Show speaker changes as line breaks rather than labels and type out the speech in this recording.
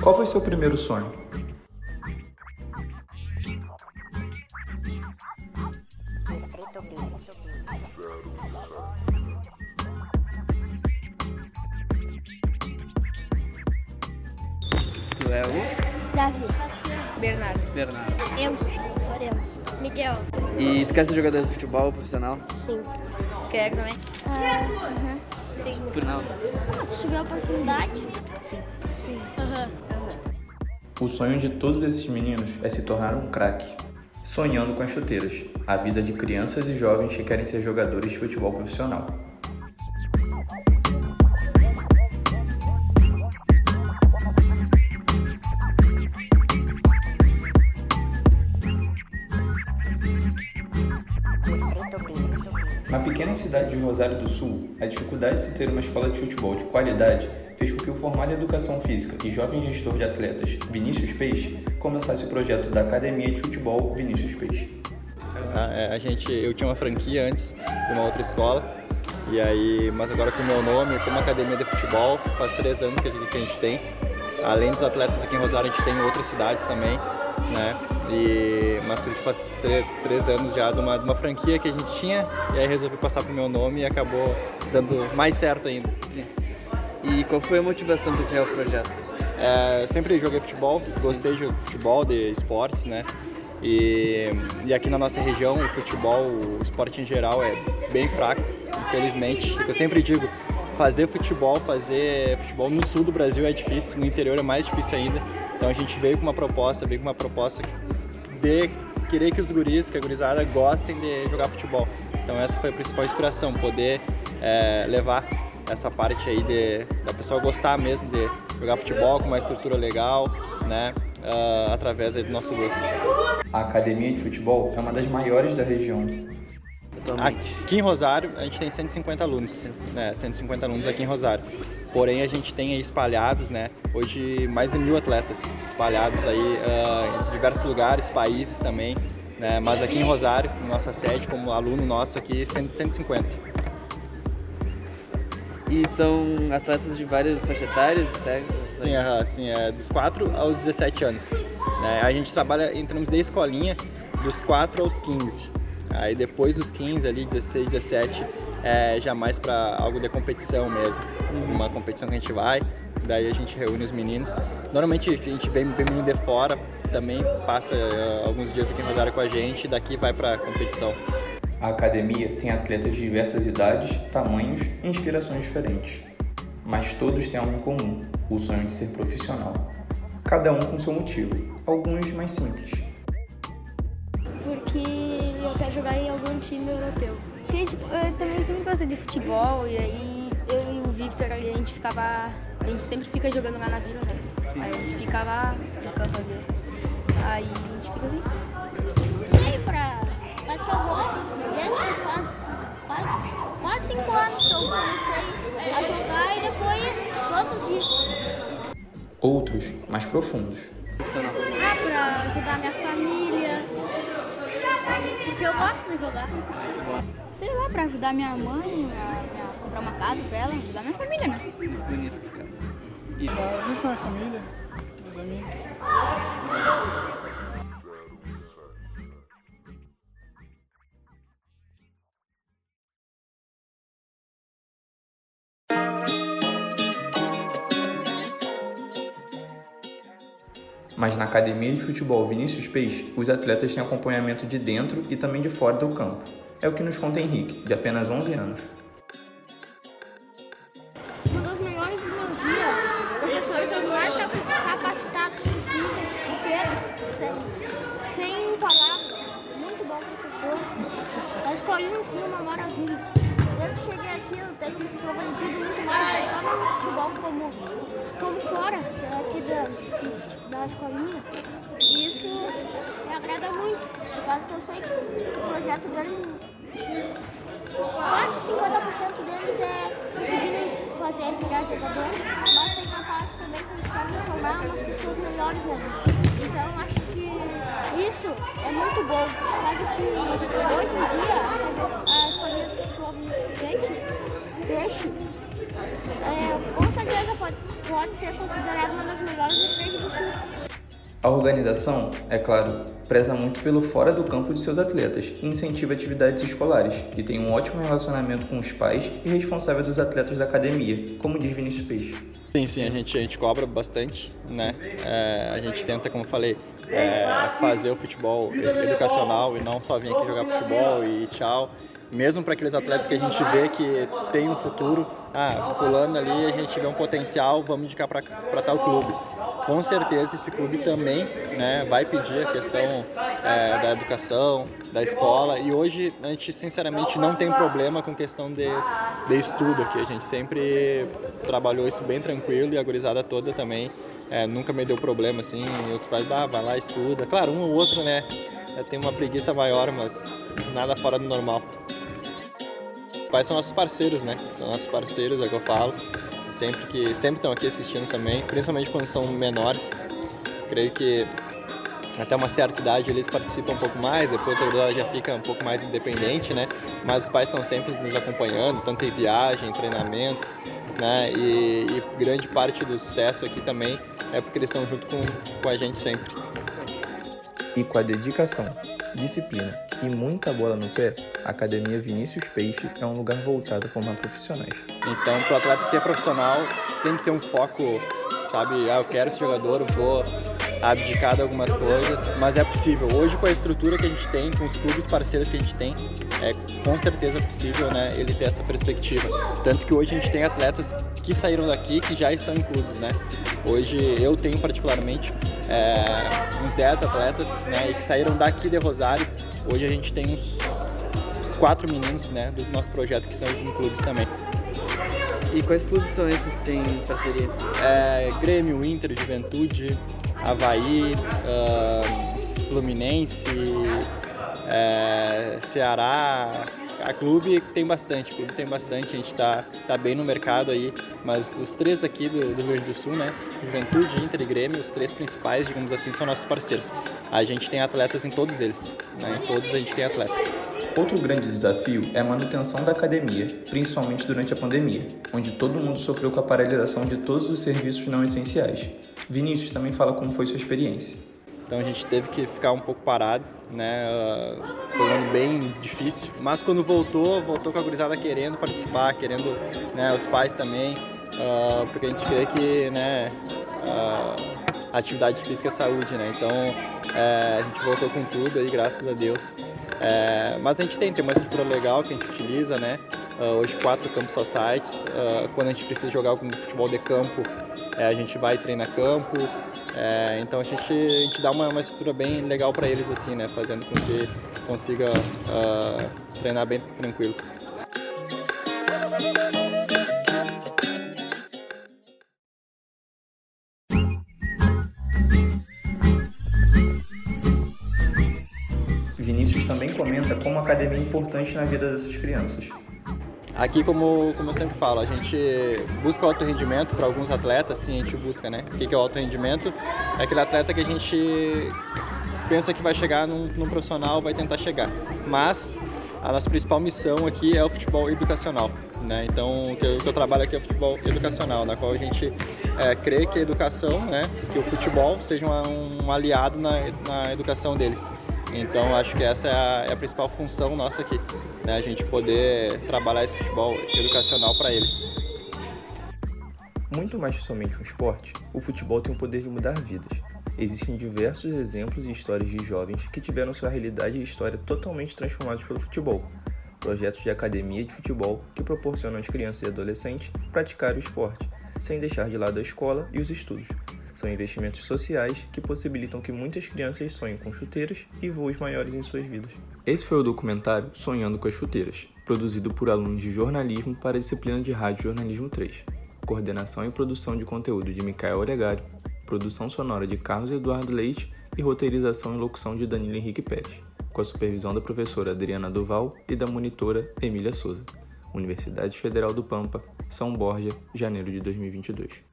Qual foi seu primeiro sonho?
Tu é o
Davi.
Bernardo.
Bernardo.
Enzo. Lorenzo.
Miguel.
E tu quer ser jogador de futebol profissional?
Sim.
Quer também?
Ah, Sim.
Por não.
Se tiver oportunidade.
Sim.
Aham.
O sonho de todos esses meninos é se tornar um craque. Sonhando com as chuteiras, a vida de crianças e jovens que querem ser jogadores de futebol profissional. Cidade de Rosário do Sul, a dificuldade de se ter uma escola de futebol de qualidade fez com que o formado em educação física e jovem gestor de atletas, Vinícius Peixe, começasse o projeto da Academia de Futebol Vinícius Peixe.
A, é, a gente, eu tinha uma franquia antes de uma outra escola, e aí, mas agora com o meu nome, como Academia de Futebol, faz três anos que a gente, que a gente tem. Além dos atletas aqui em Rosário, a gente tem em outras cidades também, né? E, mas a gente faz três anos já de uma, de uma franquia que a gente tinha, e aí resolvi passar pro meu nome e acabou dando mais certo ainda.
E qual foi a motivação para criar o projeto?
É, eu sempre joguei futebol, gostei de futebol, de esportes, né? E, e aqui na nossa região o futebol, o esporte em geral é bem fraco, infelizmente. Eu sempre digo, fazer futebol, fazer futebol no sul do Brasil é difícil, no interior é mais difícil ainda. Então a gente veio com uma proposta, veio com uma proposta de querer que os guris, que a gurizada gostem de jogar futebol. Então essa foi a principal inspiração, poder é, levar essa parte aí de, da pessoa gostar mesmo de jogar futebol com uma estrutura legal, né, ah, através aí do nosso gosto.
A Academia de Futebol é uma das maiores da região.
Aqui em Rosário a gente tem 150 alunos, né, 150 alunos aqui em Rosário. Porém a gente tem aí espalhados, né, hoje mais de mil atletas espalhados aí ah, em diversos lugares, países também, né, mas aqui em Rosário, nossa sede como aluno nosso aqui, 100 150.
E são atletas de várias faixas etárias, certo?
Sim, aham, sim, é dos 4 aos 17 anos. né? A gente trabalha em termos de escolinha dos 4 aos 15. Aí depois dos 15 ali, 16, 17, é já mais para algo de competição mesmo. Uma competição que a gente vai, daí a gente reúne os meninos. Normalmente a gente vem, vem menino de fora, também passa eh, alguns dias aqui em Rosário com a gente, e daqui vai para competição.
A academia tem atletas de diversas idades, tamanhos e inspirações diferentes. Mas todos têm algo em comum: o sonho de ser profissional. Cada um com seu motivo, alguns mais simples.
Jogar em algum time europeu. Porque, tipo, eu também sempre gostei de futebol e aí eu e o Victor ali, a gente ficava. A gente sempre fica jogando lá na vila, né?
Sim.
Aí a gente fica lá no campo às vezes. Aí a gente fica assim. Sei pra. Mas que eu gosto. Desde faz, faz quase cinco anos que eu comecei a jogar e depois todos os dias.
Outros, mais profundos.
Ah, pra ajudar minha família. Porque eu gosto de jogar. Sei lá, pra ajudar minha mãe, a, a comprar uma casa pra ela, ajudar minha família, né?
Muito bonito, cara. E
Junto com a família, os amigos.
Mas na academia de futebol Vinícius Peixe, os atletas têm acompanhamento de dentro e também de fora do campo. É o que nos conta Henrique, de apenas 11 anos.
Um dos melhores do dia, os professores são os mais cap- capacitados possíveis, inteiro, sem, sem palavras. Muito bom professor. A escolinha em si é uma maravilha. Desde que cheguei aqui, eu tenho comprometido muito mais, só no futebol como, como fora aqui da, da escolinha. E isso me agrada muito, por causa que eu sei que o projeto deles quase 50% deles é conseguirem fazer virar jogador, mas tem uma parte também que eles querem formar umas pessoas melhores na vida. Então acho que hoje em dia, as quadrilhas de futebol skate, peixe, é, com certeza pode, pode ser considerada uma das melhores Grande do Sul.
A organização, é claro, preza muito pelo fora do campo de seus atletas e incentiva atividades escolares, e tem um ótimo relacionamento com os pais e responsáveis dos atletas da academia, como diz Vinícius Peixe.
Sim, sim, a gente, a gente cobra bastante, né? É, a gente tenta, como eu falei, é, fazer o futebol educacional e não só vir aqui jogar futebol e tchau. Mesmo para aqueles atletas que a gente vê que tem um futuro, ah, fulano ali, a gente vê um potencial, vamos indicar para tal clube com certeza esse clube também né, vai pedir a questão é, da educação, da escola. E hoje a gente sinceramente não tem problema com questão de, de estudo aqui. A gente sempre trabalhou isso bem tranquilo e a gurizada toda também. É, nunca me deu problema assim, os pais, ah, vai lá, estuda. Claro, um ou outro, né, tem uma preguiça maior, mas nada fora do normal. Pais são nossos parceiros, né? São nossos parceiros, é o que eu falo sempre que sempre estão aqui assistindo também, principalmente quando são menores. Creio que até uma certa idade eles participam um pouco mais, depois a gurizada já fica um pouco mais independente, né? Mas os pais estão sempre nos acompanhando, tanto em viagem, treinamentos, né? E, e grande parte do sucesso aqui também é porque eles estão junto com, com a gente sempre.
E com a dedicação, disciplina e muita bola no pé, a Academia Vinícius Peixe é um lugar voltado a formar profissionais.
Então, para o atleta ser profissional, tem que ter um foco, sabe? Ah, eu quero ser jogador, vou abdicar de algumas coisas, mas é possível. Hoje, com a estrutura que a gente tem, com os clubes parceiros que a gente tem, é com certeza possível né, ele ter essa perspectiva. Tanto que hoje a gente tem atletas que saíram daqui que já estão em clubes. Né? Hoje eu tenho particularmente é, uns 10 atletas né, que saíram daqui de Rosário. Hoje a gente tem uns, uns quatro meninos né, do nosso projeto que são em clubes também.
E quais clubes são esses que têm parceria?
É, Grêmio, Inter, Juventude, Havaí, uh, Fluminense, é, Ceará. A clube tem bastante, clube tem bastante, a gente está tá bem no mercado aí, mas os três aqui do, do Rio Grande do Sul, né? Juventude, Inter e Grêmio, os três principais, digamos assim, são nossos parceiros. A gente tem atletas em todos eles, né? Em todos a gente tem atleta.
Outro grande desafio é a manutenção da academia, principalmente durante a pandemia, onde todo mundo sofreu com a paralisação de todos os serviços não essenciais. Vinícius também fala como foi sua experiência.
Então a gente teve que ficar um pouco parado, né? Foi um ano bem difícil, mas quando voltou, voltou com a gurizada querendo participar, querendo, né, os pais também, uh, porque a gente crê que, né, uh, atividade física é saúde, né? Então é, a gente voltou com tudo aí, graças a Deus. É, mas a gente tem, tem uma estrutura legal que a gente utiliza, né? Uh, hoje quatro campos societies. Uh, quando a gente precisa jogar algum futebol de campo, é, a gente vai treinar campo. É, então a gente, a gente dá uma, uma estrutura bem legal para eles assim, né? Fazendo com que consiga uh, treinar bem tranquilos.
Vinícius também comenta como a academia é importante na vida dessas crianças.
Aqui, como, como eu sempre falo, a gente busca alto rendimento para alguns atletas, sim, a gente busca, né? O que é o alto rendimento? É aquele atleta que a gente pensa que vai chegar num, num profissional, vai tentar chegar. Mas a nossa principal missão aqui é o futebol educacional. Né? Então, o que, eu, o que eu trabalho aqui é o futebol educacional, na qual a gente é, crê que a educação, né, que o futebol seja um, um aliado na, na educação deles. Então acho que essa é a, é a principal função nossa aqui, né? a gente poder trabalhar esse futebol educacional para eles.
Muito mais que somente um esporte, o futebol tem o poder de mudar vidas. Existem diversos exemplos e histórias de jovens que tiveram sua realidade e história totalmente transformados pelo futebol. Projetos de academia de futebol que proporcionam às crianças e adolescentes praticar o esporte, sem deixar de lado a escola e os estudos, são investimentos sociais que possibilitam que muitas crianças sonhem com chuteiras e voos maiores em suas vidas. Esse foi o documentário Sonhando com as Chuteiras, produzido por alunos de jornalismo para a disciplina de Rádio Jornalismo 3. Coordenação e produção de conteúdo de Micael Olegário, produção sonora de Carlos Eduardo Leite e roteirização e locução de Danilo Henrique Pérez, com a supervisão da professora Adriana Duval e da monitora Emília Souza. Universidade Federal do Pampa, São Borja, janeiro de 2022.